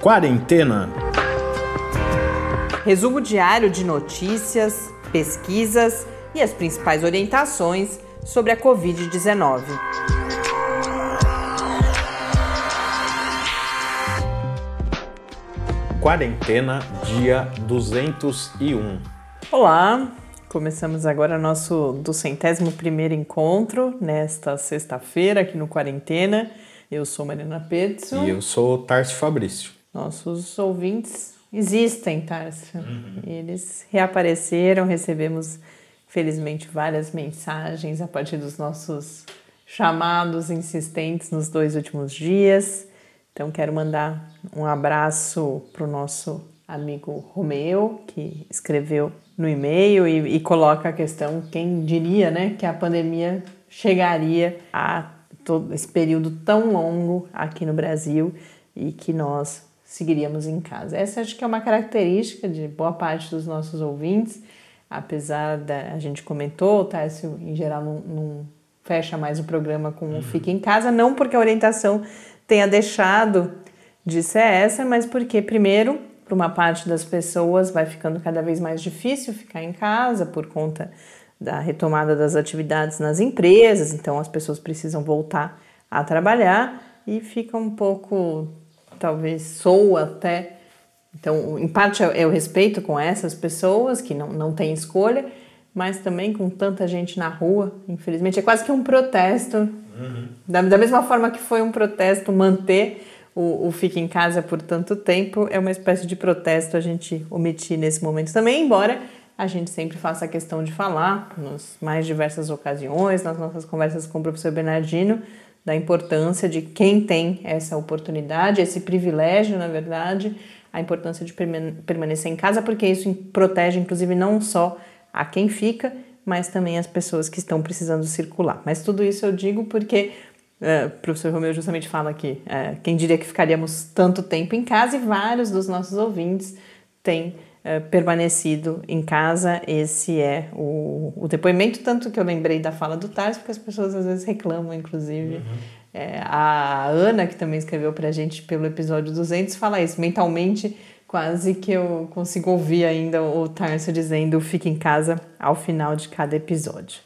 Quarentena. Resumo diário de notícias, pesquisas e as principais orientações sobre a Covid-19. Quarentena, dia 201. Olá, começamos agora nosso duzentésimo primeiro encontro nesta sexta-feira aqui no Quarentena. Eu sou Marina Petzo. E eu sou Tarcio Fabrício. Nossos ouvintes existem, Tarcio. Uhum. Eles reapareceram, recebemos felizmente várias mensagens a partir dos nossos chamados insistentes nos dois últimos dias. Então quero mandar um abraço para o nosso amigo Romeu, que escreveu no e-mail e, e, coloca a questão: quem diria né, que a pandemia chegaria a todo esse período tão longo aqui no Brasil e que nós seguiríamos em casa. Essa acho que é uma característica de boa parte dos nossos ouvintes, apesar da a gente comentou, o Tássio em geral não, não fecha mais o programa com uhum. Fique em Casa, não porque a orientação tenha deixado de ser essa, mas porque, primeiro, para uma parte das pessoas vai ficando cada vez mais difícil ficar em casa por conta da retomada das atividades nas empresas, então as pessoas precisam voltar a trabalhar e fica um pouco talvez soa até. Então, em parte é, o respeito com essas pessoas que não, não têm escolha, mas também com tanta gente na rua, infelizmente, é quase que um protesto. Uhum. Da, da mesma forma que foi um protesto manter o, o Fique em Casa por tanto tempo, é uma espécie de protesto a gente omitir nesse momento também, embora a gente sempre faça a questão de falar, nas mais diversas ocasiões, nas nossas conversas com o professor Bernardino, da importância de quem tem essa oportunidade, esse privilégio, na verdade, a importância de permanecer em casa, porque isso protege, inclusive, não só a quem fica, mas também as pessoas que estão precisando circular. Mas tudo isso eu digo porque uh, o professor Romeu justamente fala que uh, quem diria que ficaríamos tanto tempo em casa e vários dos nossos ouvintes têm eh, permanecido em casa. Esse é o, o, depoimento, tanto que eu lembrei da fala do Tarso, porque as pessoas às vezes reclamam, inclusive. Uhum. É, a Ana, que também escreveu para a gente pelo episódio 200, fala isso. Mentalmente, quase que eu consigo ouvir ainda o Tarso dizendo fique em casa ao final de cada episódio.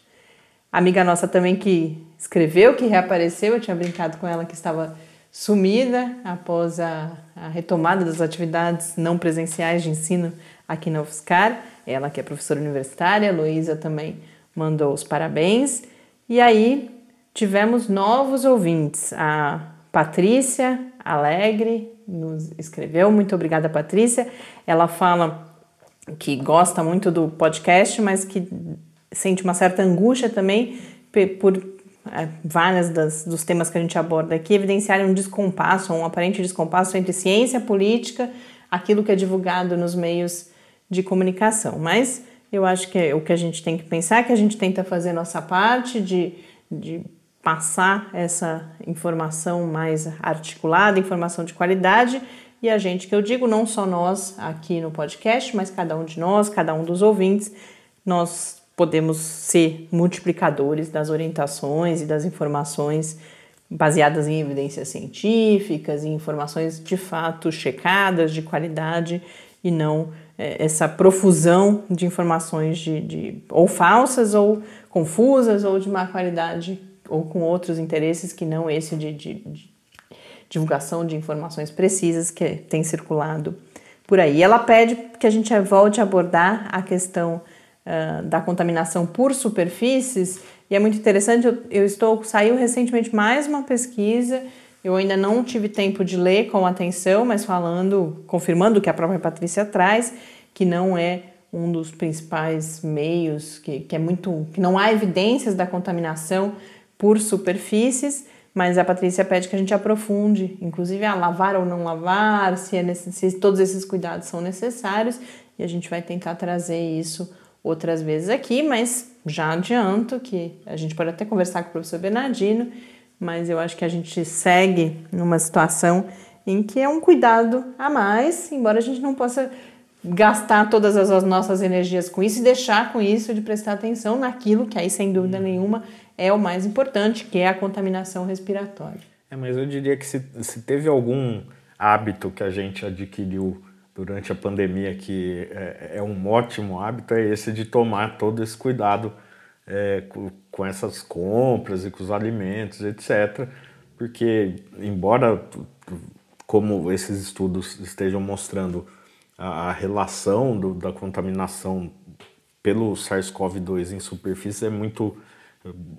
Amiga nossa também que escreveu, que reapareceu, eu tinha brincado com ela que estava sumida após a, a, retomada das atividades não presenciais de ensino aqui na UFSCar. Ela que é professora universitária, Luísa também mandou os parabéns. E aí tivemos novos ouvintes. A Patrícia Alegre nos escreveu. Muito obrigada, Patrícia. Ela fala que gosta muito do podcast, mas que sente uma certa angústia também por várias das, dos temas que a gente aborda aqui evidenciarem um descompasso, um aparente descompasso entre ciência política, aquilo que é divulgado nos meios de comunicação. Mas eu acho que o que a gente tem que pensar é que a gente tenta fazer nossa parte de, de passar essa informação mais articulada, informação de qualidade, e a gente, que eu digo, não só nós aqui no podcast, mas cada um de nós, cada um dos ouvintes, nós podemos ser multiplicadores das orientações e das informações baseadas em evidências científicas, em informações de fato checadas, de qualidade e não é, essa profusão de informações de, de, ou falsas ou confusas ou de má qualidade ou com outros interesses que não esse de, de, de divulgação de informações precisas que tem circulado por aí. Ela pede que a gente volte a abordar a questão uh, da contaminação por superfícies. E é muito interessante, eu, eu estou saiu recentemente mais uma pesquisa. Eu ainda não tive tempo de ler com atenção, mas falando, confirmando o que a própria Patrícia traz, que não é um dos principais meios, que, que é muito. que não há evidências da contaminação por superfícies, mas a Patrícia pede que a gente aprofunde, inclusive a lavar ou não lavar, se, é se todos esses cuidados são necessários, e a gente vai tentar trazer isso outras vezes aqui, mas já adianto que a gente pode até conversar com o professor Bernardino, mas eu acho que a gente segue numa situação em que é um cuidado a mais, embora a gente não possa gastar todas as nossas energias com isso e deixar com isso de prestar atenção naquilo que aí, sem dúvida nenhuma, é o mais importante, que é a contaminação respiratória. É, mas eu diria que se, se teve algum hábito que a gente adquiriu durante a pandemia, que é, é um ótimo hábito, é esse de tomar todo esse cuidado é, com, com essas compras e com os alimentos, etc. Porque, embora, como esses estudos estejam mostrando a, a relação do, da contaminação pelo SARS-CoV-2 em superfície é muito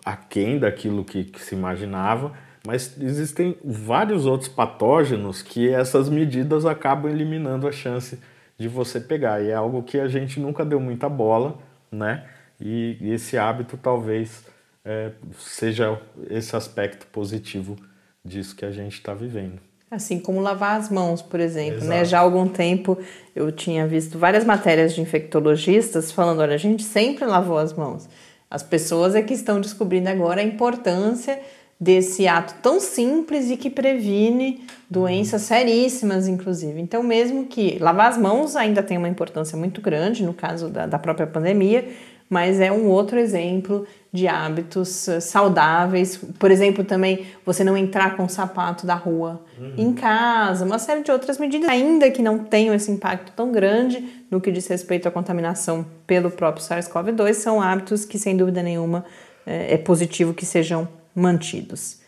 aquém daquilo que, que se imaginava, mas existem vários outros patógenos que essas medidas acabam eliminando a chance de você pegar. E é algo que a gente nunca deu muita bola, né? E, esse hábito talvez é, seja esse aspecto positivo disso que a gente está vivendo. Assim como lavar as mãos, por exemplo, né? Já há algum tempo eu tinha visto várias matérias de infectologistas falando, olha, a gente sempre lavou as mãos. As pessoas é que estão descobrindo agora a importância desse ato tão simples e que previne doenças seríssimas, inclusive. Então, mesmo que lavar as mãos ainda tem uma importância muito grande no caso da, da própria pandemia, mas é um outro exemplo de hábitos eh, saudáveis. Por exemplo, também você não entrar com o sapato da rua uhum. em casa, uma série de outras medidas, ainda que não tenham esse impacto tão grande no que diz respeito à contaminação pelo próprio SARS-CoV-2, são hábitos que, sem dúvida nenhuma, é, é positivo que sejam mantidos.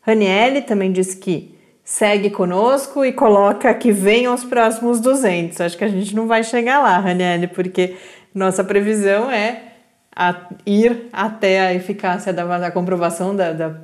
Raniele também diz que segue conosco e coloca que venham os próximos 200. Acho que a gente não vai chegar lá, Raniele, porque nossa previsão é a ir até a eficácia da a comprovação da, da,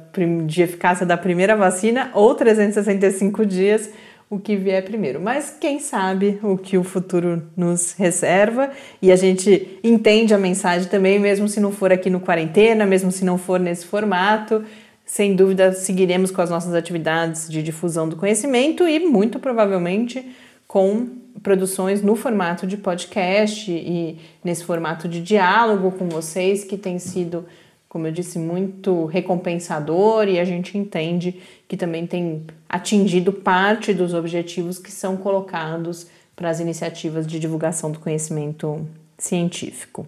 de eficácia da primeira vacina ou 365 dias, o que vier primeiro. Mas quem sabe o que o futuro nos reserva e a gente entende a mensagem também, mesmo se não for aqui no quarentena, mesmo se não for nesse formato. Sem dúvida, seguiremos com as nossas atividades de difusão do conhecimento e muito provavelmente com produções no formato de podcast e nesse formato de diálogo com vocês, que tem sido, como eu disse, muito recompensador e a gente entende que também tem atingido parte dos objetivos que são colocados para as iniciativas de divulgação do conhecimento científico.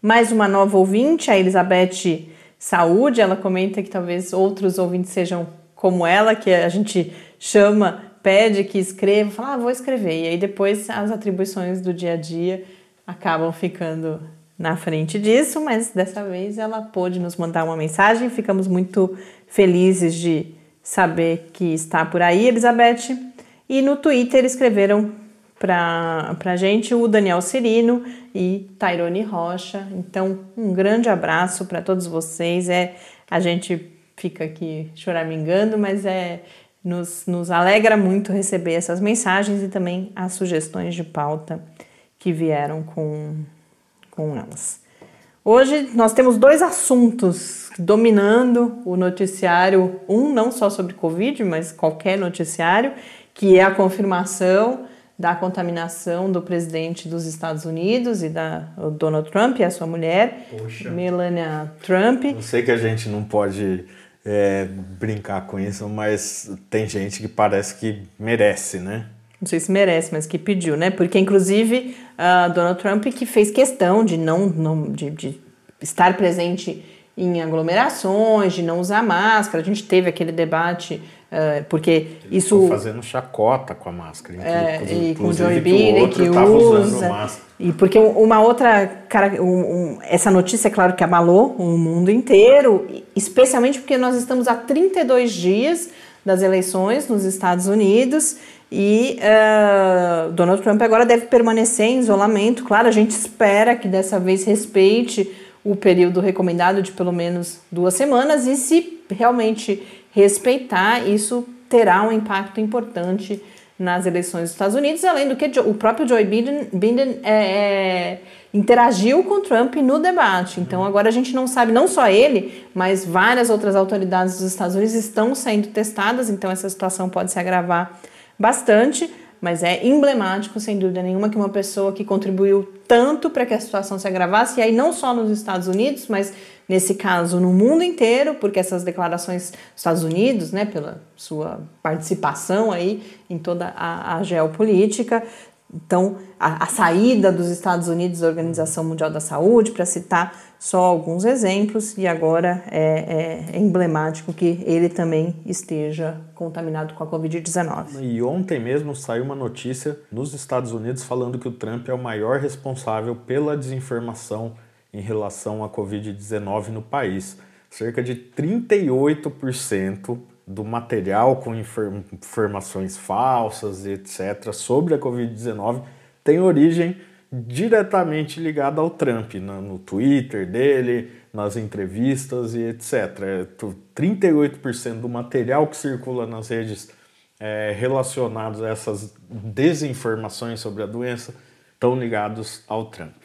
Mais uma nova ouvinte, a Elizabeth Saúde, ela comenta que talvez outros ouvintes sejam como ela, que a gente chama pede que escreva, fala, ah, vou escrever. E aí depois as atribuições do dia a dia acabam ficando na frente disso, mas dessa vez ela pôde nos mandar uma mensagem. Ficamos muito felizes de saber que está por aí, Elizabeth. E no Twitter escreveram para a gente o Daniel Cirino e Tairone Rocha. Então, um grande abraço para todos vocês. É, a gente fica aqui choramingando, mas é nos, nos alegra muito receber essas mensagens e também as sugestões de pauta que vieram com, com elas. Hoje nós temos dois assuntos dominando o noticiário, um não só sobre Covid, mas qualquer noticiário, que é a confirmação da contaminação do presidente dos Estados Unidos e da Donald Trump e a sua mulher, Poxa. Melania Trump. Eu sei que a gente não pode é, brincar com isso, mas tem gente que parece que merece, né? Não sei se merece, mas que pediu, né? Porque, inclusive, uh, Donald Trump que fez questão de não, não de, de estar presente em aglomerações, de não usar máscara. A gente teve aquele debate Uh, porque Ele isso. fazendo chacota com a máscara. É, e com o Joe Biden que, que usa. E porque uma outra. Cara, um, um, essa notícia, é claro, que abalou o mundo inteiro, especialmente porque nós estamos há 32 dias das eleições nos Estados Unidos e uh, Donald Trump agora deve permanecer em isolamento. Claro, a gente espera que dessa vez respeite o período recomendado de pelo menos duas semanas e se realmente respeitar, isso terá um impacto importante nas eleições dos Estados Unidos, além do que o próprio Joe Biden, Biden é, é, interagiu com Trump no debate. Então agora a gente não sabe, não só ele, mas várias outras autoridades dos Estados Unidos estão sendo testadas, então essa situação pode se agravar bastante. Mas é emblemático, sem dúvida nenhuma, que uma pessoa que contribuiu tanto para que a situação se agravasse, e aí não só nos Estados Unidos, mas nesse caso no mundo inteiro, porque essas declarações dos Estados Unidos, né, pela sua participação aí em toda a, a geopolítica, então, a, a, saída dos Estados Unidos da Organização Mundial da Saúde, para citar só alguns exemplos, e agora é, é, emblemático que ele também esteja contaminado com a Covid-19. E ontem mesmo saiu uma notícia nos Estados Unidos falando que o Trump é o maior responsável pela desinformação em relação à Covid-19 no país. Cerca de 38% do material com informações falsas, etc., sobre a Covid-19 tem origem diretamente ligada ao Trump, no, no Twitter dele, nas entrevistas e etc. 38% do material que circula nas redes é, relacionados a essas desinformações sobre a doença estão ligados ao Trump.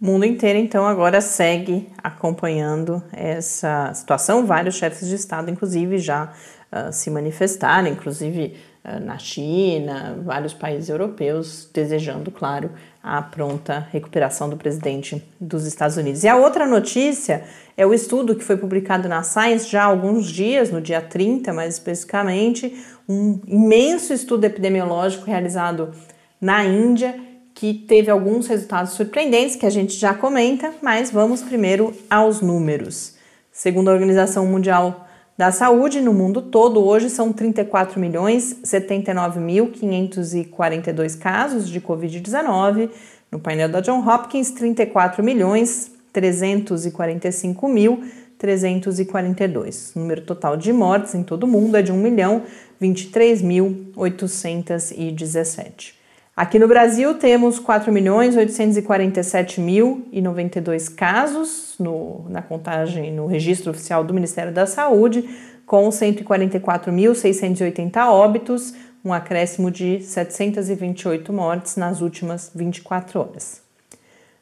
O mundo inteiro, então, agora segue acompanhando essa situação. Vários chefes de Estado, inclusive, já uh, se manifestaram, inclusive uh, na China, vários países europeus, desejando, claro, a pronta recuperação do presidente dos Estados Unidos. E a outra notícia é o estudo que foi publicado na Science já há alguns dias, no dia 30 mais especificamente, um imenso estudo epidemiológico realizado na Índia que teve alguns resultados surpreendentes que a gente já comenta, mas vamos primeiro aos números. Segundo a Organização Mundial da saúde no mundo todo, hoje são 34 milhões 79.542 casos de Covid-19. No painel da John Hopkins, 34 milhões 345.342. O número total de mortes em todo o mundo é de 1 milhão 23.817. Aqui no Brasil temos 4.847.092 casos no, na contagem no registro oficial do Ministério da Saúde, com 144.680 óbitos, um acréscimo de 728 mortes nas últimas 24 horas.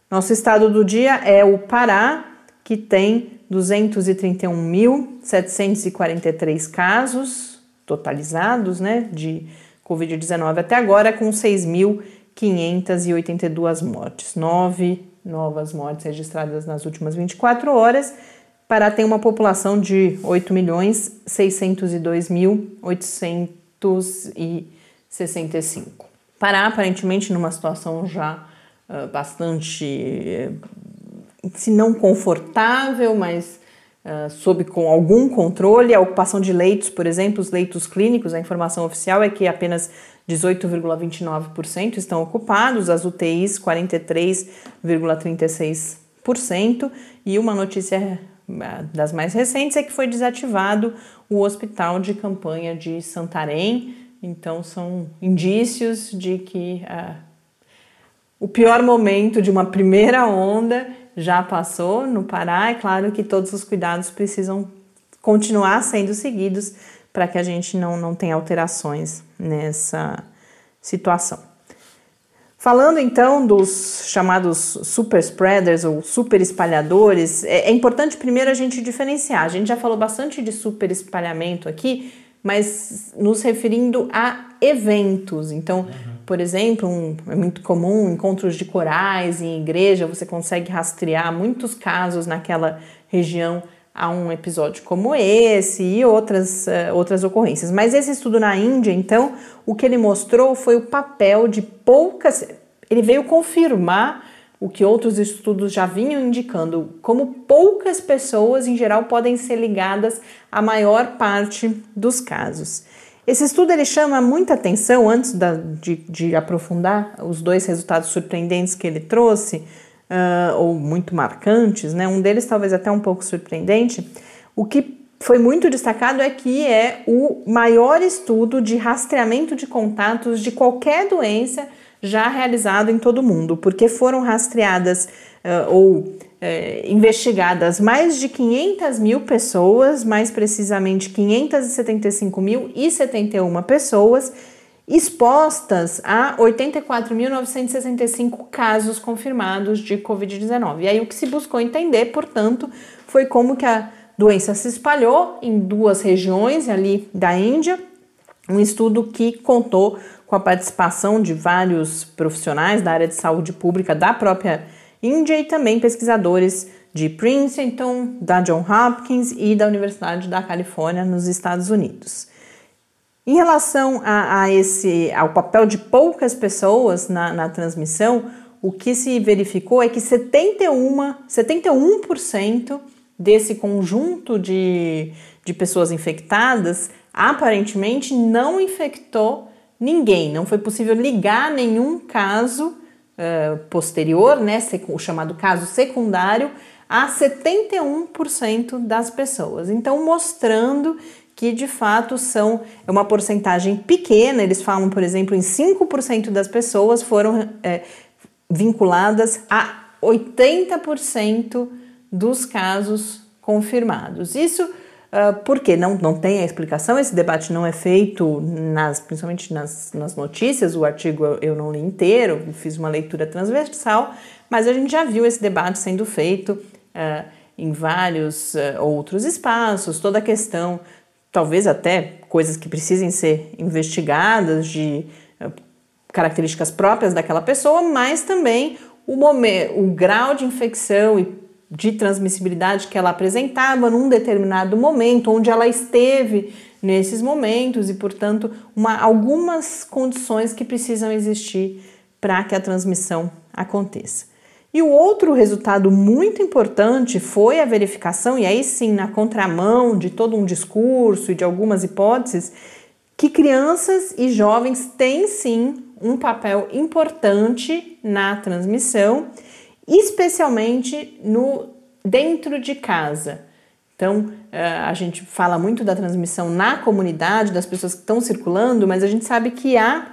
Nosso estado do dia é o Pará, que tem 231.743 casos totalizados, né, de Covid-19 até agora, com 6.582 mortes. Nove novas mortes registradas nas últimas 24 horas. Pará tem uma população de 8.602.865. Pará, aparentemente, numa situação já uh, bastante, se não confortável, mas Uh, sob com algum controle. A ocupação de leitos, por exemplo, os leitos clínicos, a informação oficial é que apenas 18,29% estão ocupados, as UTIs 43,36%, e uma notícia ah, das mais recentes é que foi desativado o hospital de campanha de Santarém. Então, são indícios de que uh, o pior momento de uma primeira onda já passou no Pará. É claro que todos os cuidados precisam continuar sendo seguidos para que a gente não, não tenha alterações nessa situação. Falando então dos chamados super spreaders ou super espalhadores, é, é importante primeiro a gente diferenciar. A gente já falou bastante de super espalhamento aqui, mas nos referindo a eventos. Então, uhum. Por exemplo, um, é muito comum encontros de corais em igreja, você consegue rastrear muitos casos naquela região a um episódio como esse e outras, uh, outras ocorrências. Mas esse estudo na Índia, então, o que ele mostrou foi o papel de poucas. Ele veio confirmar o que outros estudos já vinham indicando, como poucas pessoas em geral podem ser ligadas à maior parte dos casos. Esse estudo ele chama muita atenção, antes da, de, de, aprofundar os dois resultados surpreendentes que ele trouxe, uh, ou muito marcantes, né? um deles talvez até um pouco surpreendente. O que foi muito destacado é que é o maior estudo de rastreamento de contatos de qualquer doença já realizado em todo o mundo, porque foram rastreadas uh, ou é, investigadas mais de 500 mil pessoas, mais precisamente 575.071 pessoas, expostas a 84.965 casos confirmados de Covid-19. E aí o que se buscou entender, portanto, foi como que a doença se espalhou em duas regiões ali da Índia, um estudo que contou com a participação de vários profissionais da área de saúde pública da própria Índia e também pesquisadores de Princeton, da John Hopkins e da Universidade da Califórnia, nos Estados Unidos. Em relação a, a esse, ao papel de poucas pessoas na, na transmissão, o que se verificou é que 71, 71% desse conjunto de, de pessoas infectadas aparentemente não infectou ninguém, não foi possível ligar nenhum caso posterior, né, o chamado caso secundário, a 71% das pessoas. Então, mostrando que de fato são é uma porcentagem pequena, eles falam, por exemplo, em 5% das pessoas foram é, vinculadas a 80% dos casos confirmados. Isso uh, porque não, não tem a explicação, esse debate não é feito, nas, principalmente nas, nas notícias, o artigo eu, eu não li inteiro, fiz uma leitura transversal, mas a gente já viu esse debate sendo feito uh, em vários uh, outros espaços, toda a questão, talvez até coisas que precisem ser investigadas de características próprias daquela pessoa, mas também o, momento, o grau de infecção e de transmissibilidade que ela apresentava num determinado momento, onde ela esteve nesses momentos e, portanto, uma, algumas condições que precisam existir para que a transmissão aconteça. E o outro resultado muito importante foi a verificação, e aí sim, na contramão de todo um discurso e de algumas hipóteses, que crianças e jovens têm sim um papel importante na transmissão, especialmente no dentro de casa. Então, eh, a gente fala muito da transmissão na comunidade, das pessoas que estão circulando, mas a gente sabe que há,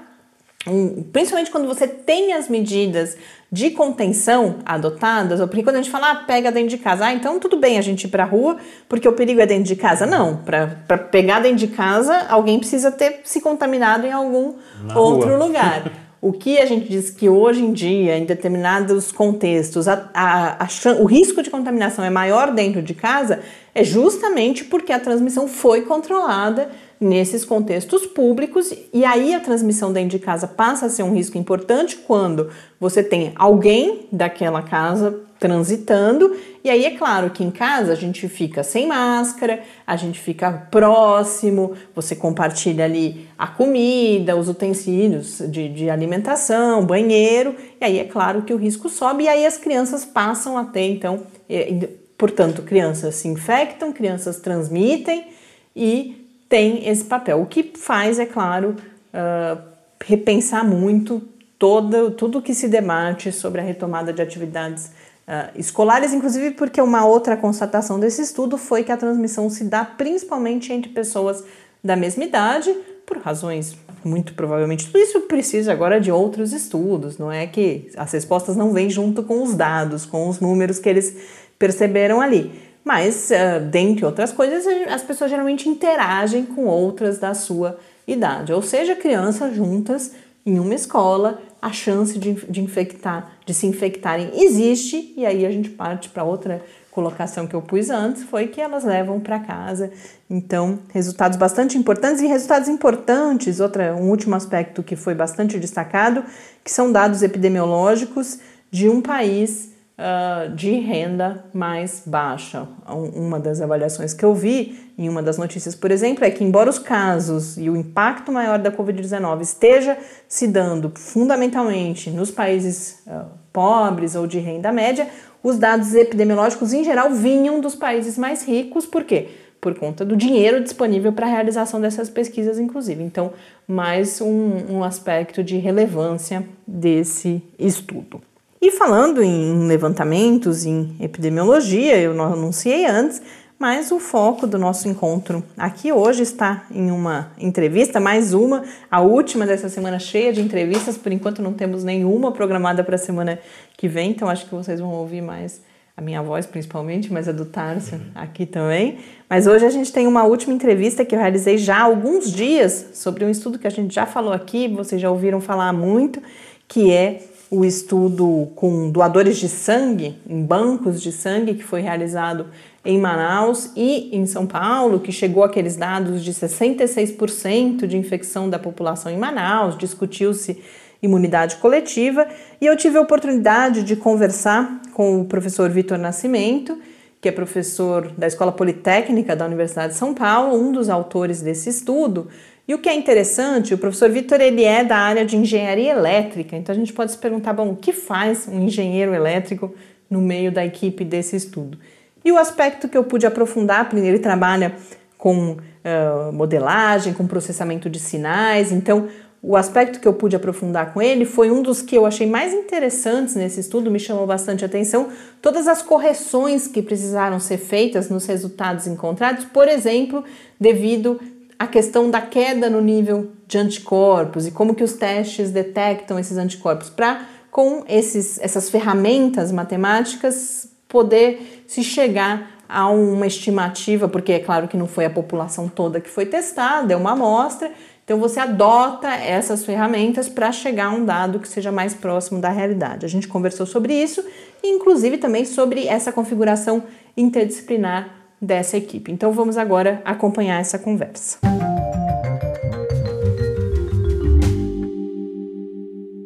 principalmente quando você tem as medidas de contenção adotadas, ou porque quando a gente fala, ah, pega dentro de casa, ah, então tudo bem a gente ir para a rua, porque o perigo é dentro de casa. Não, para pegar dentro de casa, alguém precisa ter se contaminado em algum Na outro rua. lugar. O que a gente diz que hoje em dia, em determinados contextos, a, a, a, o risco de contaminação é maior dentro de casa, é justamente porque a transmissão foi controlada nesses contextos públicos e aí a transmissão dentro de casa passa a ser um risco importante quando você tem alguém daquela casa transitando e aí é claro que em casa a gente fica sem máscara, a gente fica próximo, você compartilha ali a comida, os utensílios de, de alimentação, banheiro, e aí é claro que o risco sobe e aí as crianças passam a ter então, é, portanto, crianças se infectam, crianças transmitem e tem esse papel. O que faz, é claro, uh, repensar muito todo, tudo que se debate sobre a retomada de atividades uh, escolares, inclusive porque uma outra constatação desse estudo foi que a transmissão se dá principalmente entre pessoas da mesma idade, por razões muito provavelmente. Tudo isso precisa agora de outros estudos, não é que as respostas não vêm junto com os dados, com os números que eles perceberam ali. Mas, uh, dentre outras coisas, as pessoas geralmente interagem com outras da sua idade, ou seja, crianças juntas em uma escola, a chance de, de infectar, de se infectarem existe, e aí a gente parte para outra colocação que eu pus antes, foi que elas levam para casa. Então, resultados bastante importantes e resultados importantes, outra, um último aspecto que foi bastante destacado, que são dados epidemiológicos de um país uh, de renda mais baixa. Uma das avaliações que eu vi em uma das notícias, por exemplo, é que, embora os casos e o impacto maior da Covid-19 esteja se dando fundamentalmente nos países uh, pobres ou de renda média, os dados epidemiológicos em geral vinham dos países mais ricos, por quê? Por conta do dinheiro disponível para a realização dessas pesquisas, inclusive. Então, mais um, um aspecto de relevância desse estudo. E falando em levantamentos, em epidemiologia, eu não anunciei antes, mas o foco do nosso encontro aqui hoje está em uma entrevista, mais uma, a última dessa semana cheia de entrevistas. Por enquanto não temos nenhuma programada para a semana que vem, então acho que vocês vão ouvir mais a minha voz principalmente, mas a do Tarso aqui também. Mas hoje a gente tem uma última entrevista que eu realizei já há alguns dias sobre um estudo que a gente já falou aqui, vocês já ouviram falar muito, que é o estudo com doadores de sangue, em bancos de sangue, que foi realizado em Manaus e em São Paulo, que chegou aqueles dados de 66% de infecção da população em Manaus, discutiu-se imunidade coletiva, e eu tive a oportunidade de conversar com o professor Vitor Nascimento, que é professor da Escola Politécnica da Universidade de São Paulo, um dos autores desse estudo, E o que é interessante, o professor Vitor ele é da área de engenharia elétrica, então a gente pode se perguntar, bom, o que faz um engenheiro elétrico no meio da equipe desse estudo? E o aspecto que eu pude aprofundar, ele trabalha com uh, modelagem, com processamento de sinais, então o aspecto que eu pude aprofundar com ele foi um dos que eu achei mais interessantes nesse estudo, me chamou bastante atenção, todas as correções que precisaram ser feitas nos resultados encontrados, por exemplo, devido à questão da queda no nível de anticorpos e como que os testes detectam esses anticorpos para com esses, essas ferramentas matemáticas poder se chegar a uma estimativa, porque é claro que não foi a população toda que foi testada, é uma amostra, então você adota essas ferramentas para chegar a um dado que seja mais próximo da realidade. A gente conversou sobre isso inclusive também sobre essa configuração interdisciplinar dessa equipe. Então vamos agora acompanhar essa conversa.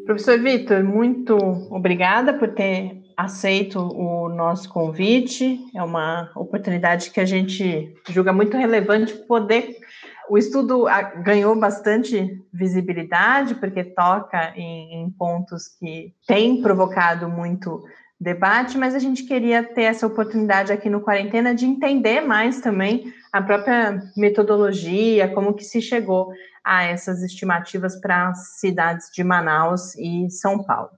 Professor Vitor, muito obrigada por ter aceito o nosso convite. É uma oportunidade que a gente julga muito relevante poder o estudo ganhou bastante visibilidade, porque toca em, em pontos que têm provocado muito debate, mas a gente queria ter essa oportunidade aqui no Quarentena de entender mais também a própria metodologia, como que se chegou a essas estimativas para as cidades de Manaus e São Paulo.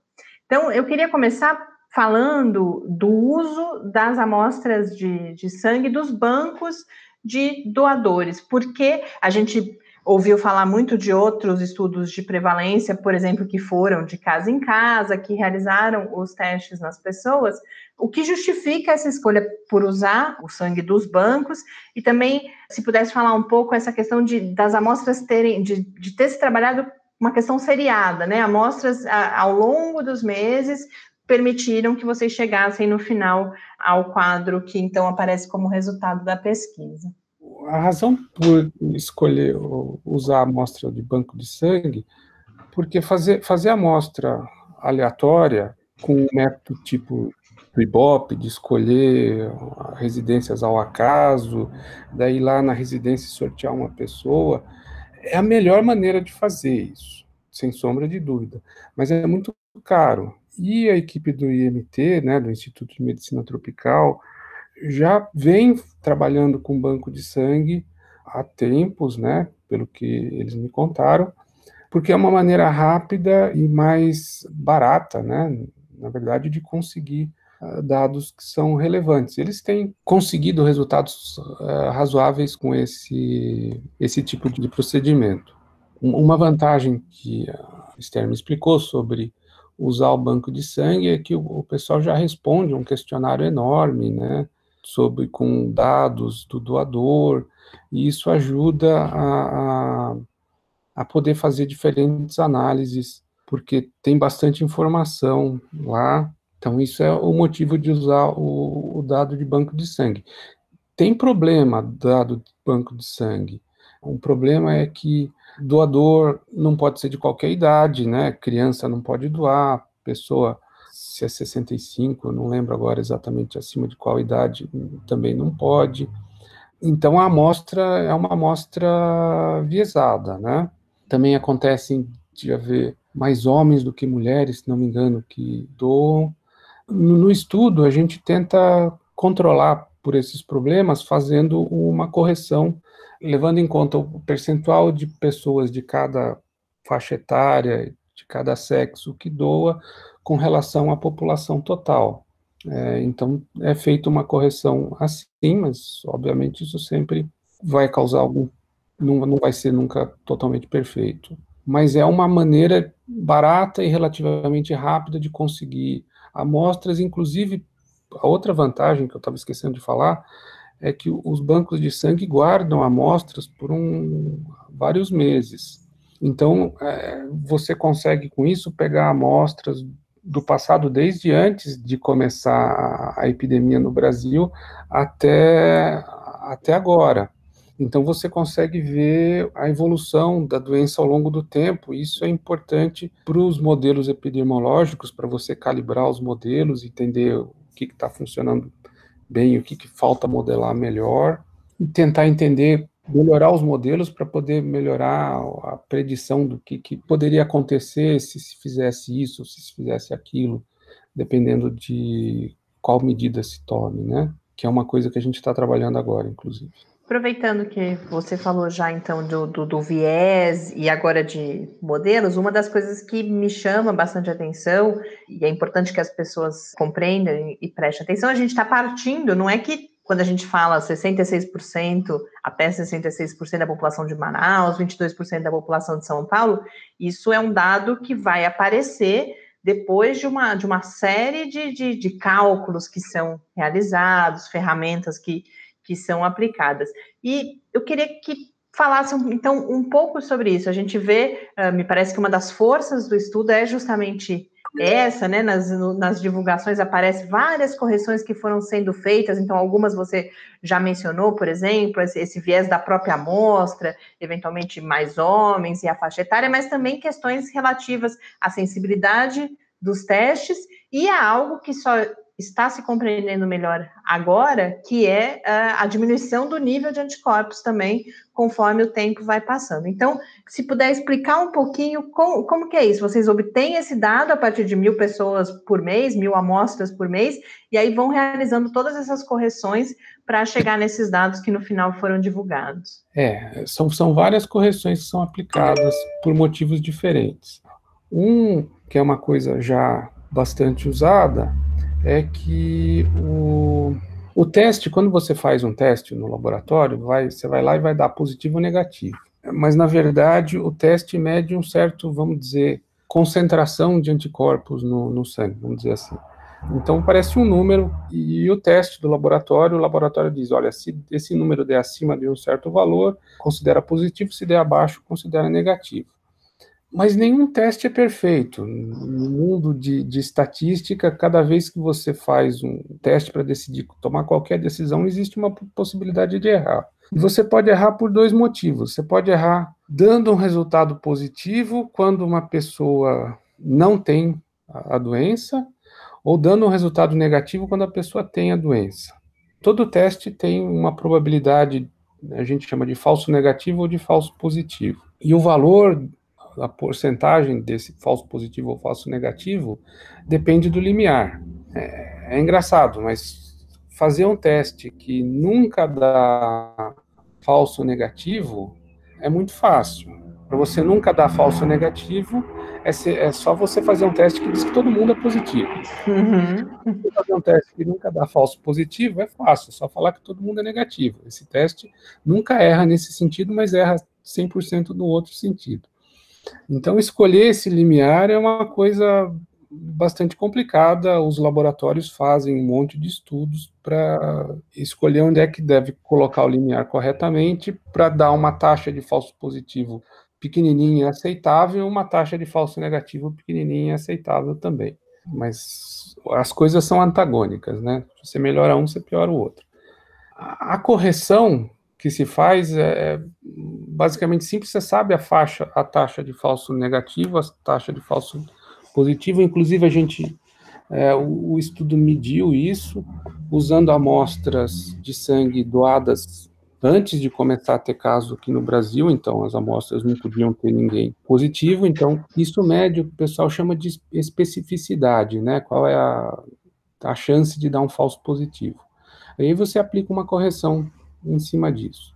Então, eu queria começar falando do uso das amostras de, de sangue dos bancos de doadores, porque a gente ouviu falar muito de outros estudos de prevalência, por exemplo, que foram de casa em casa, que realizaram os testes nas pessoas, o que justifica essa escolha por usar o sangue dos bancos e também, se pudesse falar um pouco essa questão de das amostras terem de, de ter se trabalhado uma questão seriada, né? Amostras a, ao longo dos meses permitiram que vocês chegassem no final ao quadro que então aparece como resultado da pesquisa. A razão por escolher usar a amostra de banco de sangue, porque fazer, fazer amostra aleatória com um método tipo do Ibope, de escolher residências ao acaso, daí lá na residência sortear uma pessoa, é a melhor maneira de fazer isso, sem sombra de dúvida. Mas é muito caro. E a equipe do IMT, né, do Instituto de Medicina Tropical, já vem trabalhando com banco de sangue há tempos, né, pelo que eles me contaram, porque é uma maneira rápida e mais barata, né, na verdade, de conseguir uh, dados que são relevantes. Eles têm conseguido resultados uh, razoáveis com esse, esse tipo de procedimento. Uma vantagem que a Esther me explicou sobre usar o banco de sangue é que o, o pessoal já responde um questionário enorme, né, sobre com dados do doador, e isso ajuda a, a, a poder fazer diferentes análises, porque tem bastante informação lá, então isso é o motivo de usar o, o dado de banco de sangue. Tem problema dado de banco de sangue, um problema é que doador não pode ser de qualquer idade, né? Criança não pode doar, pessoa se é 65, não lembro agora exatamente acima de qual idade, também não pode. Então a amostra é uma amostra viesada, né? Também acontece de haver mais homens do que mulheres, se não me engano, que doam. No, estudo a gente tenta controlar por esses problemas fazendo uma correção levando em conta o percentual de pessoas de cada faixa etária, de cada sexo que doa, com relação à população total. É, então, é feita uma correção assim, mas, obviamente, isso sempre vai causar algum. Não, não vai ser nunca totalmente perfeito. Mas é uma maneira barata e relativamente rápida de conseguir amostras, inclusive, a outra vantagem que eu estava esquecendo de falar é que os bancos de sangue guardam amostras por um, vários meses. Então, é, você consegue com isso pegar amostras do passado desde antes de começar a epidemia no Brasil até, até agora. Então você consegue ver a evolução da doença ao longo do tempo. Isso é importante para os modelos epidemiológicos, para você calibrar os modelos, entender o que está funcionando bem o que, que falta modelar melhor e tentar entender melhorar os modelos para poder melhorar a predição do que, que poderia acontecer se se fizesse isso, se se fizesse aquilo, dependendo de qual medida se tome, né? Que é uma coisa que a gente está trabalhando agora, inclusive. Aproveitando que você falou já então do, do, do, viés e agora de modelos, uma das coisas que me chama bastante atenção, e é importante que as pessoas compreendam e prestem atenção, a gente está partindo, não é que quando a gente fala 66%, até 66% da população de Manaus, 22% da população de São Paulo, isso é um dado que vai aparecer depois de uma, de uma série de, de, de cálculos que são realizados, ferramentas que, que são aplicadas. E eu queria que falasse então um pouco sobre isso. A gente vê, uh, me parece que uma das forças do estudo é justamente essa, né? Nas, no, nas divulgações aparece várias correções que foram sendo feitas, então algumas você já mencionou, por exemplo, esse, esse viés da própria amostra, eventualmente mais homens e a faixa etária, mas também questões relativas à sensibilidade dos testes e a algo que só está se compreendendo melhor agora, que é a diminuição do nível de anticorpos também, conforme o tempo vai passando. Então, se puder explicar um pouquinho como, como que é isso, vocês obtêm esse dado a partir de mil pessoas por mês, mil amostras por mês, e aí vão realizando todas essas correções para chegar nesses dados que no final foram divulgados. É, são, são várias correções que são aplicadas por motivos diferentes. Um, que é uma coisa já bastante usada, é que o, o teste, quando você faz um teste no laboratório, vai, você vai lá e vai dar positivo ou negativo. Mas, na verdade, o teste mede um certo, vamos dizer, concentração de anticorpos no, no sangue, vamos dizer assim. Então, parece um número, e o teste do laboratório, o laboratório diz: olha, se esse número der acima de um certo valor, considera positivo, se der abaixo, considera negativo. Mas nenhum teste é perfeito. No mundo de, de, estatística, cada vez que você faz um teste para decidir tomar qualquer decisão, existe uma possibilidade de errar. E você pode errar por dois motivos. Você pode errar dando um resultado positivo quando uma pessoa não tem a doença, ou dando um resultado negativo quando a pessoa tem a doença. Todo teste tem uma probabilidade, a gente chama de falso negativo ou de falso positivo. E o valor a porcentagem desse falso positivo ou falso negativo depende do limiar. É, é engraçado, mas fazer um teste que nunca dá falso negativo é muito fácil. Para você nunca dar falso negativo, é, ser, é, só você fazer um teste que diz que todo mundo é positivo. Uhum. Fazer um teste que nunca dá falso positivo é fácil, é só falar que todo mundo é negativo. Esse teste nunca erra nesse sentido, mas erra 100% no outro sentido. Então, escolher esse limiar é uma coisa bastante complicada. Os laboratórios fazem um monte de estudos para escolher onde é que deve colocar o limiar corretamente para dar uma taxa de falso positivo pequenininha aceitável uma taxa de falso negativo pequenininha aceitável também. Mas as coisas são antagônicas, né? Você melhora um, você piora o outro. A correção que se faz é, é basicamente simples, você sabe a faixa, a taxa de falso negativo, a taxa de falso positivo, inclusive a gente, é, o, o, estudo mediu isso, usando amostras de sangue doadas antes de começar a ter caso aqui no Brasil, então as amostras não podiam ter ninguém positivo, então isso mede o que o pessoal chama de especificidade, né, qual é a, a chance de dar um falso positivo. Aí você aplica uma correção em cima disso.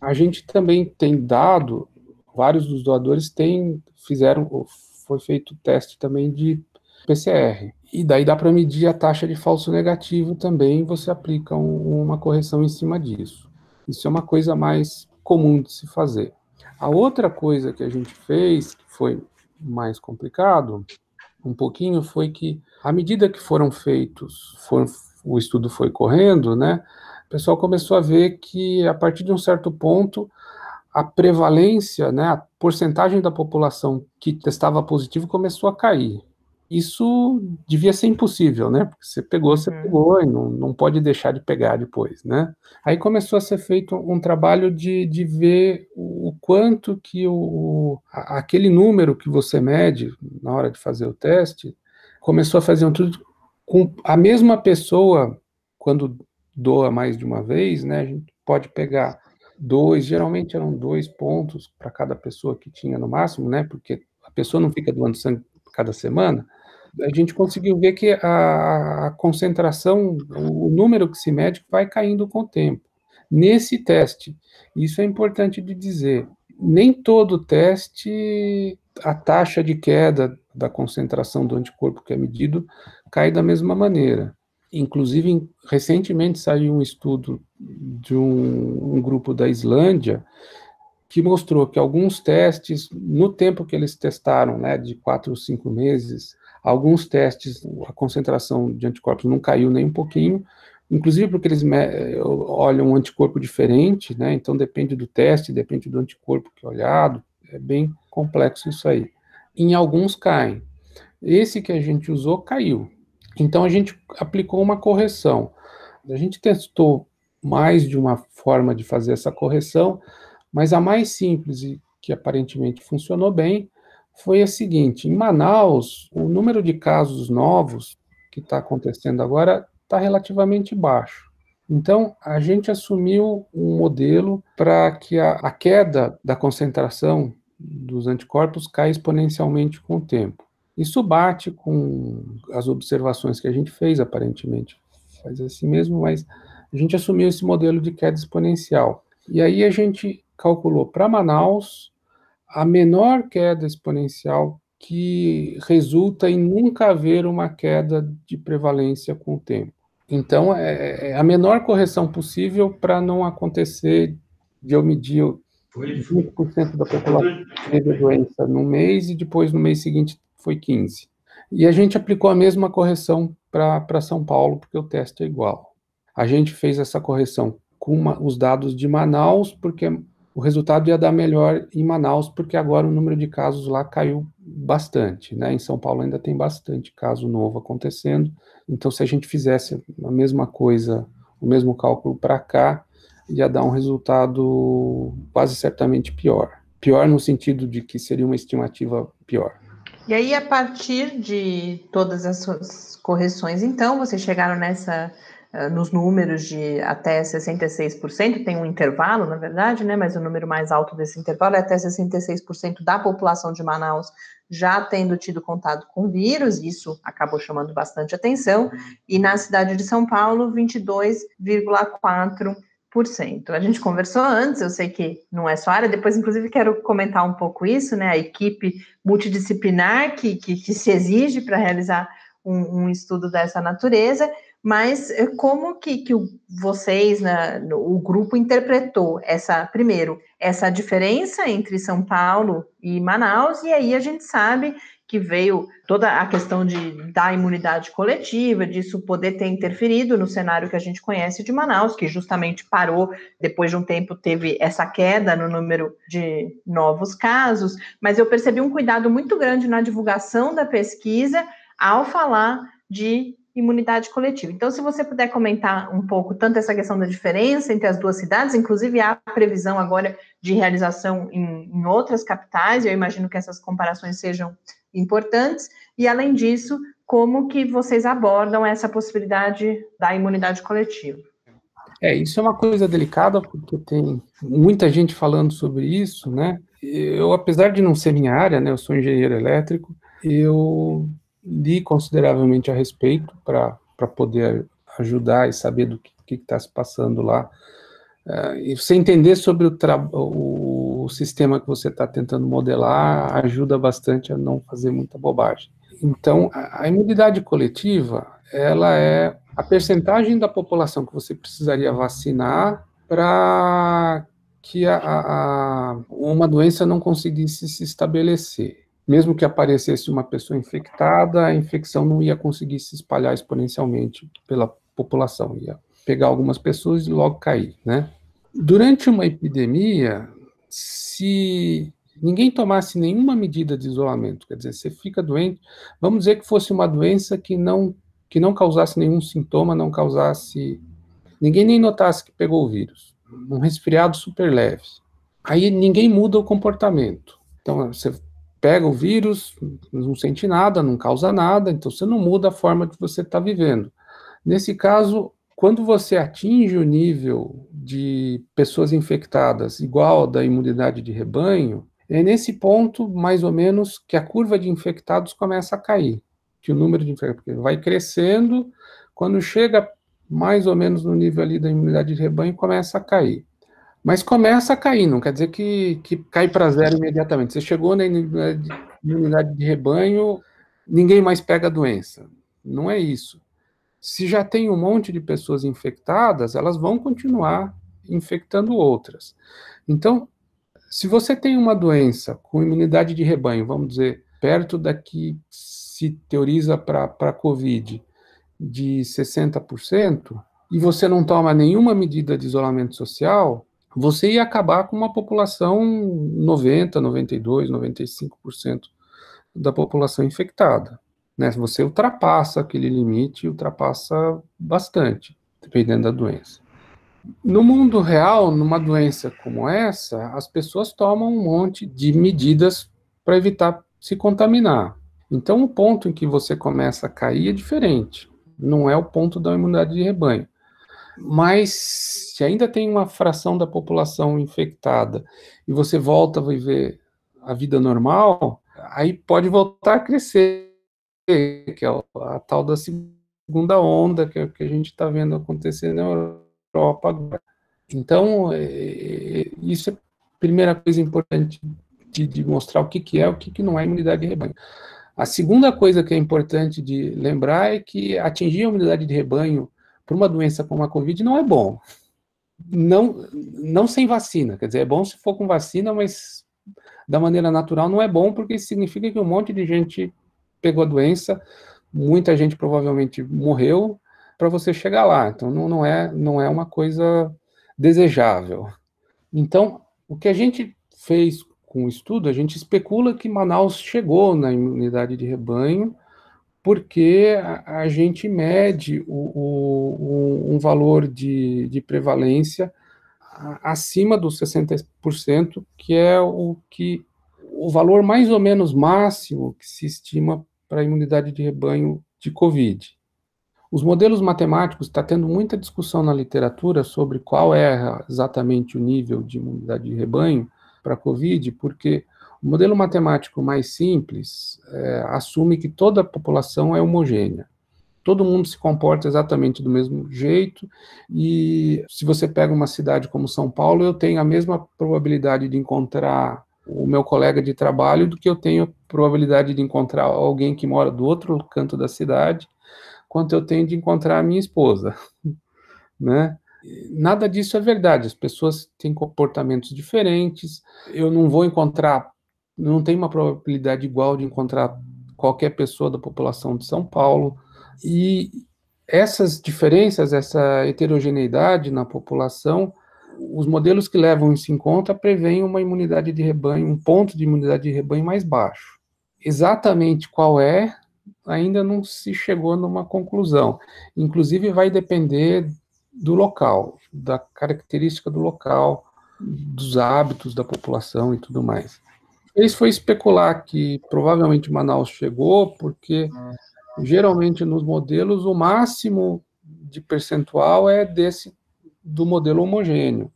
A gente também tem dado, vários dos doadores têm, fizeram, foi feito teste também de PCR. E daí dá para medir a taxa de falso negativo também, você aplica um, uma correção em cima disso. Isso é uma coisa mais comum de se fazer. A outra coisa que a gente fez, que foi mais complicado, um pouquinho, foi que, à medida que foram feitos, foram, o estudo foi correndo, né, o pessoal começou a ver que, a partir de um certo ponto, a prevalência, né, a porcentagem da população que testava positivo começou a cair. Isso devia ser impossível, né? Porque você pegou, você uhum. pegou, e não, não pode deixar de pegar depois, né? Aí começou a ser feito um trabalho de, de ver o quanto que o, aquele número que você mede na hora de fazer o teste começou a fazer um tudo com a mesma pessoa, quando doa mais de uma vez, né, a gente pode pegar dois, geralmente eram dois pontos para cada pessoa que tinha no máximo, né? Porque a pessoa não fica doando sangue cada semana. A gente conseguiu ver que a, a concentração, o número que se mede, vai caindo com o tempo. Nesse teste, isso é importante de dizer. Nem todo teste, a taxa de queda da concentração do anticorpo que é medido cai da mesma maneira. Inclusive, recentemente saiu um estudo de um, um, grupo da Islândia que mostrou que alguns testes, no tempo que eles testaram, né, de quatro ou cinco meses, alguns testes, a concentração de anticorpos não caiu nem um pouquinho, inclusive porque eles olham um anticorpo diferente, né, então depende do teste, depende do anticorpo que é olhado, é bem complexo isso aí. Em alguns caem. Esse que a gente usou caiu, então a gente aplicou uma correção. A gente testou mais de uma forma de fazer essa correção, mas a mais simples e que aparentemente funcionou bem foi a seguinte: em Manaus, o número de casos novos que está acontecendo agora está relativamente baixo. Então, a gente assumiu um modelo para que a, a, queda da concentração dos anticorpos caia exponencialmente com o tempo. Isso bate com as observações que a gente fez, aparentemente faz assim mesmo, mas a gente assumiu esse modelo de queda exponencial. E aí a gente calculou para Manaus a menor queda exponencial que resulta em nunca haver uma queda de prevalência com o tempo. Então, é, é a menor correção possível para não acontecer de eu medir 5% da população teve a doença no mês e depois no mês seguinte foi 15. E a gente aplicou a mesma correção para São Paulo, porque o teste é igual. A gente fez essa correção com uma, os dados de Manaus, porque o resultado ia dar melhor em Manaus, porque agora o número de casos lá caiu bastante. Né? Em São Paulo ainda tem bastante caso novo acontecendo. Então, se a gente fizesse a mesma coisa, o mesmo cálculo para cá, ia dar um resultado quase certamente pior. Pior no sentido de que seria uma estimativa pior. E aí, a partir de todas as suas correções, então, vocês chegaram nessa eh, nos números de até 66%, tem um intervalo, na verdade, né? Mas o número mais alto desse intervalo é até 66% da população de Manaus já tendo tido contato com vírus, isso acabou chamando bastante atenção, e na cidade de São Paulo, 22,4%. A gente conversou antes, eu sei que não é só área, depois, inclusive, quero comentar um pouco isso, né? A equipe multidisciplinar que, que, que se exige para realizar um, um, estudo dessa natureza, mas eh, como que, que vocês, né, o grupo, interpretou essa, primeiro, essa diferença entre São Paulo e Manaus, e aí a gente sabe que veio toda a questão de, da imunidade coletiva, disso poder ter interferido no cenário que a gente conhece de Manaus, que justamente parou, depois de um tempo teve essa queda no número de novos casos, mas eu percebi um cuidado muito grande na divulgação da pesquisa ao falar de imunidade coletiva. Então, se você puder comentar um pouco tanto essa questão da diferença entre as duas cidades, inclusive há previsão agora de realização em, em outras capitais, eu imagino que essas comparações sejam importantes, e além disso, como que vocês abordam essa possibilidade da imunidade coletiva? É, isso é uma coisa delicada, porque tem muita gente falando sobre isso, né? Eu, apesar de não ser minha área, né, eu sou engenheiro elétrico, eu li consideravelmente a respeito para poder ajudar e saber do que está se passando lá. Uh, e você entender sobre o, o, o sistema que você está tentando modelar ajuda bastante a não fazer muita bobagem. Então, a, imunidade coletiva, ela é a percentagem da população que você precisaria vacinar para que a, a, uma doença não conseguisse se estabelecer mesmo que aparecesse uma pessoa infectada, a infecção não ia conseguir se espalhar exponencialmente pela população, ia pegar algumas pessoas e logo cair, né? Durante uma epidemia, se ninguém tomasse nenhuma medida de isolamento, quer dizer, você fica doente, vamos dizer que fosse uma doença que não que não causasse nenhum sintoma, não causasse ninguém nem notasse que pegou o vírus, um resfriado super leve. Aí ninguém muda o comportamento. Então, você pega o vírus, não sente nada, não causa nada, então você não muda a forma que você está vivendo. Nesse caso, quando você atinge o nível de pessoas infectadas igual da imunidade de rebanho, é nesse ponto, mais ou menos, que a curva de infectados começa a cair, que o número de infectados vai crescendo, quando chega mais ou menos no nível ali da imunidade de rebanho, começa a cair. Mas começa a cair, não quer dizer que, que cai para zero imediatamente. Você chegou na imunidade de rebanho, ninguém mais pega a doença. Não é isso. Se já tem um monte de pessoas infectadas, elas vão continuar infectando outras. Então, se você tem uma doença com imunidade de rebanho, vamos dizer, perto da que se teoriza para a COVID, de 60%, e você não toma nenhuma medida de isolamento social, você ia acabar com uma população 90, 92, 95% da população infectada. Né? Você ultrapassa aquele limite, ultrapassa bastante, dependendo da doença. No mundo real, numa doença como essa, as pessoas tomam um monte de medidas para evitar se contaminar. Então, o ponto em que você começa a cair é diferente. Não é o ponto da imunidade de rebanho. Mas se ainda tem uma fração da população infectada e você volta a viver a vida normal, aí pode voltar a crescer, que é a tal da segunda onda que, que a gente está vendo acontecer na Europa agora. Então, é, é, isso é a primeira coisa importante de, de mostrar o que, que é o que, que não é imunidade de rebanho. A segunda coisa que é importante de lembrar é que atingir a imunidade de rebanho para uma doença como a Covid não é bom. Não, não sem vacina. Quer dizer, é bom se for com vacina, mas da maneira natural não é bom, porque significa que um monte de gente pegou a doença, muita gente provavelmente morreu para você chegar lá. Então não, não, é, não é uma coisa desejável. Então, o que a gente fez com o estudo, a gente especula que Manaus chegou na imunidade de rebanho porque a, a gente mede o, o, um valor de, de prevalência acima dos 60%, que é o que o valor mais ou menos máximo que se estima para a imunidade de rebanho de COVID. Os modelos matemáticos está tendo muita discussão na literatura sobre qual é exatamente o nível de imunidade de rebanho para COVID, porque o modelo matemático mais simples é, assume que toda a população é homogênea. Todo mundo se comporta exatamente do mesmo jeito, e se você pega uma cidade como São Paulo, eu tenho a mesma probabilidade de encontrar o meu colega de trabalho do que eu tenho probabilidade de encontrar alguém que mora do outro canto da cidade, quanto eu tenho de encontrar a minha esposa, né? Nada disso é verdade, as pessoas têm comportamentos diferentes, eu não vou encontrar não tem uma probabilidade igual de encontrar qualquer pessoa da população de São Paulo. E essas diferenças, essa heterogeneidade na população, os modelos que levam isso em conta prevêem uma imunidade de rebanho, um ponto de imunidade de rebanho mais baixo. Exatamente qual é, ainda não se chegou numa conclusão. Inclusive, vai depender do local, da característica do local, dos hábitos da população e tudo mais fez foi especular que provavelmente Manaus chegou, porque geralmente nos modelos o máximo de percentual é desse do modelo homogêneo.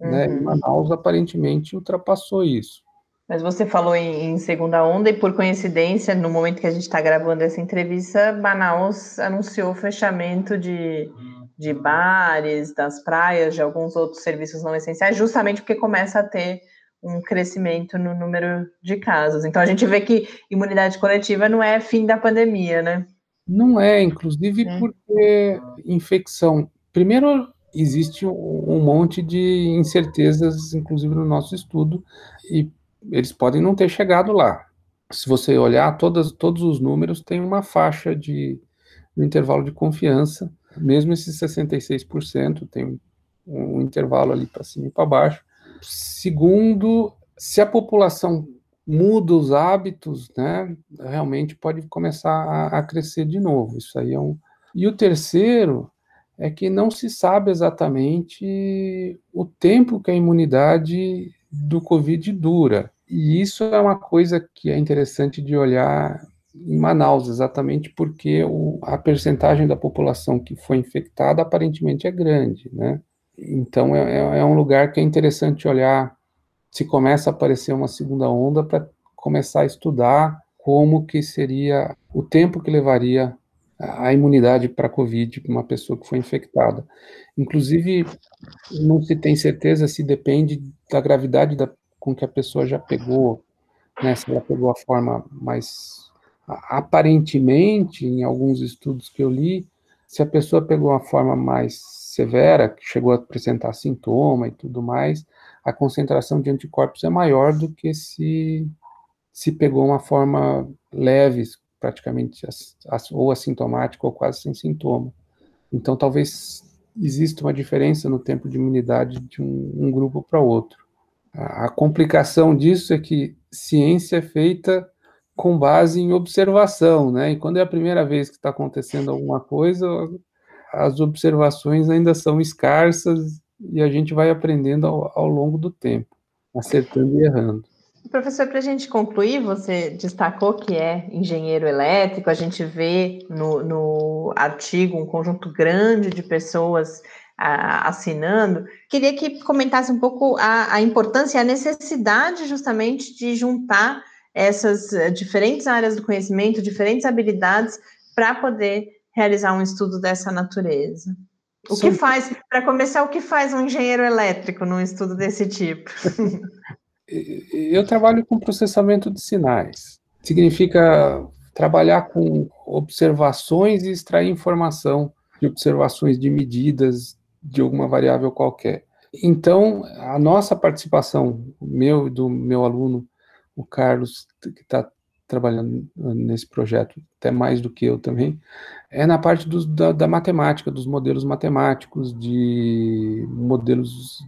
Uhum. Né? E Manaus aparentemente ultrapassou isso. Mas você falou em, em, segunda onda e por coincidência, no momento que a gente está gravando essa entrevista, Manaus anunciou o fechamento de, de bares, das praias, de alguns outros serviços não essenciais, justamente porque começa a ter um crescimento no número de casos. Então a gente vê que imunidade coletiva não é fim da pandemia, né? Não é, inclusive é. porque infecção. Primeiro, existe um monte de incertezas, inclusive no nosso estudo, e eles podem não ter chegado lá. Se você olhar, todas, todos os números têm uma faixa de um intervalo de confiança, mesmo esses 66% tem um, um intervalo ali para cima e para baixo. Segundo, se a população muda os hábitos, né, realmente pode começar a, a crescer de novo. Isso aí é um. E o terceiro é que não se sabe exatamente o tempo que a imunidade do Covid dura. E isso é uma coisa que é interessante de olhar em Manaus, exatamente porque o, a percentagem da população que foi infectada aparentemente é grande, né? Então é, é, é um lugar que é interessante olhar se começa a aparecer uma segunda onda para começar a estudar como que seria o tempo que levaria a imunidade para a Covid para uma pessoa que foi infectada. Inclusive, não se tem certeza se depende da gravidade da, com que a pessoa já pegou, né, se ela pegou a forma mais. Aparentemente, em alguns estudos que eu li, se a pessoa pegou uma forma mais severa, que chegou a apresentar sintoma e tudo mais, a concentração de anticorpos é maior do que se, se pegou uma forma leve, praticamente ou assintomática ou quase sem sintoma. Então, talvez exista uma diferença no tempo de imunidade de um, um grupo para outro. A, a complicação disso é que ciência é feita com base em observação, né? E quando é a primeira vez que está acontecendo alguma coisa, as observações ainda são escassas e a gente vai aprendendo ao, ao longo do tempo, acertando e errando. Professor, para a gente concluir, você destacou que é engenheiro elétrico, a gente vê no, no artigo um conjunto grande de pessoas a, assinando. Queria que comentasse um pouco a, a importância e a necessidade justamente de juntar essas eh, diferentes áreas do conhecimento, diferentes habilidades, para poder realizar um estudo dessa natureza. O que faz, para começar, o que faz um engenheiro elétrico num estudo desse tipo? Eu trabalho com processamento de sinais. Significa trabalhar com observações e extrair informação de observações de medidas de alguma variável qualquer. Então, a nossa participação, meu e do meu aluno, o Carlos, que está trabalhando nesse projeto, até mais do que eu também, é na parte da, da matemática, dos modelos matemáticos, de modelos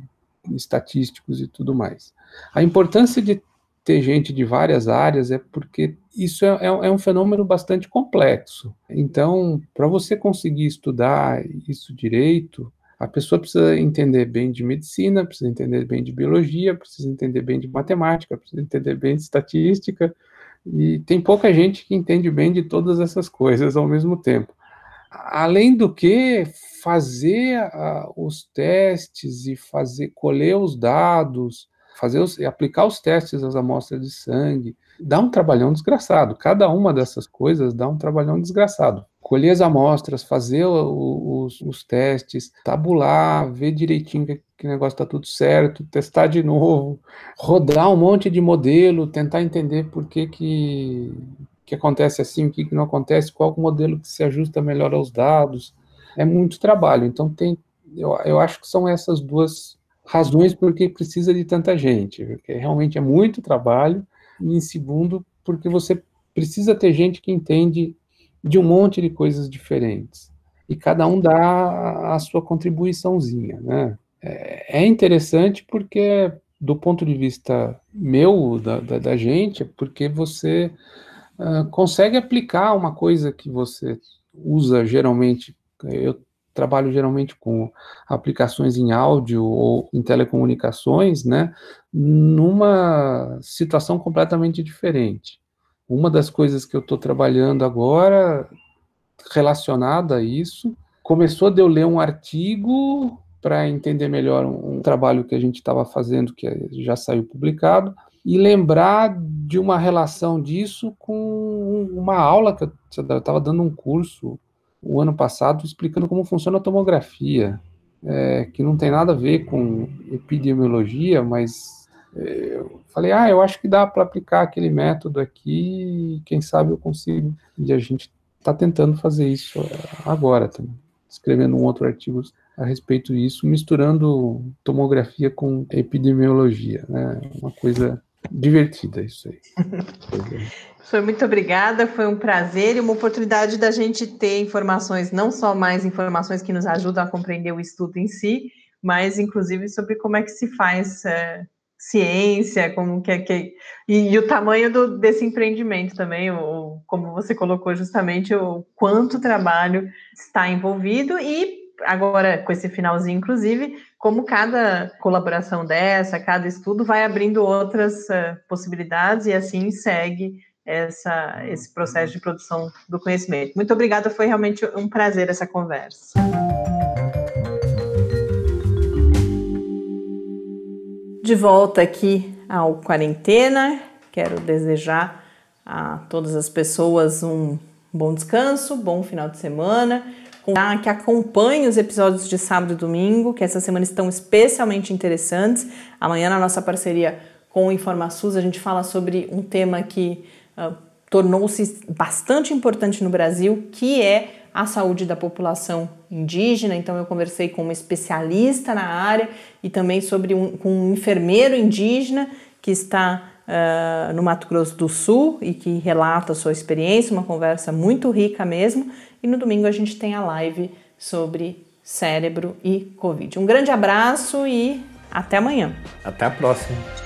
estatísticos e tudo mais. A importância de ter gente de várias áreas é porque isso é, é, é um fenômeno bastante complexo. Então, para você conseguir estudar isso direito, a pessoa precisa entender bem de medicina, precisa entender bem de biologia, precisa entender bem de matemática, precisa entender bem de estatística, e tem pouca gente que entende bem de todas essas coisas ao mesmo tempo. Além do que, fazer uh, os testes e fazer colher os dados, fazer os, aplicar os testes às amostras de sangue, dá um trabalhão desgraçado. Cada uma dessas coisas dá um trabalhão desgraçado. Colher as amostras, fazer os, os, testes, tabular, ver direitinho que, que o negócio está tudo certo, testar de novo, rodar um monte de modelo, tentar entender por que, que, que acontece assim, o que, que não acontece, qual o modelo que se ajusta melhor aos dados é muito trabalho. Então tem, eu, eu acho que são essas duas razões porque precisa de tanta gente, porque realmente é muito trabalho, e em segundo, porque você precisa ter gente que entende de um monte de coisas diferentes. E cada um dá a sua contribuiçãozinha, né? É, é interessante porque, do ponto de vista meu, da, da, da gente, é porque você uh, consegue aplicar uma coisa que você usa geralmente eu trabalho geralmente com aplicações em áudio ou em telecomunicações, né, numa situação completamente diferente. Uma das coisas que eu estou trabalhando agora relacionada a isso, começou de eu ler um artigo para entender melhor um, um, trabalho que a gente estava fazendo, que já saiu publicado, e lembrar de uma relação disso com uma aula que eu estava dando um curso o ano passado explicando como funciona a tomografia, é, que não tem nada a ver com epidemiologia, mas é, eu falei, ah, eu acho que dá para aplicar aquele método aqui, quem sabe eu consigo. E a gente está tentando fazer isso agora também, escrevendo um outro artigo a respeito disso, misturando tomografia com epidemiologia, né? Uma coisa divertida isso aí. Foi muito obrigada, foi um prazer e uma oportunidade da gente ter informações, não só mais informações que nos ajudam a compreender o estudo em si, mas inclusive sobre como é que se faz é, ciência, como que é que e, e o tamanho do, desse empreendimento também, o, como você colocou justamente o quanto trabalho está envolvido e agora com esse finalzinho, inclusive, como cada colaboração dessa, cada estudo vai abrindo outras uh, possibilidades e assim segue essa, esse processo de produção do conhecimento. Muito obrigada, foi realmente um prazer essa conversa. De volta aqui ao Quarentena, quero desejar a todas as pessoas um bom descanso, bom final de semana, que acompanhe os episódios de sábado e domingo, que essa semana estão especialmente interessantes. Amanhã, na nossa parceria com o InformaSUS, a gente fala sobre um tema que uh, tornou-se bastante importante no Brasil, que é a saúde da população indígena. Então, eu conversei com uma especialista na área e também sobre um, com um enfermeiro indígena que está uh, no Mato Grosso do Sul e que relata a sua experiência, uma conversa muito rica mesmo. E no domingo a gente tem a live sobre cérebro e Covid. Um grande abraço e até amanhã. Até a próxima.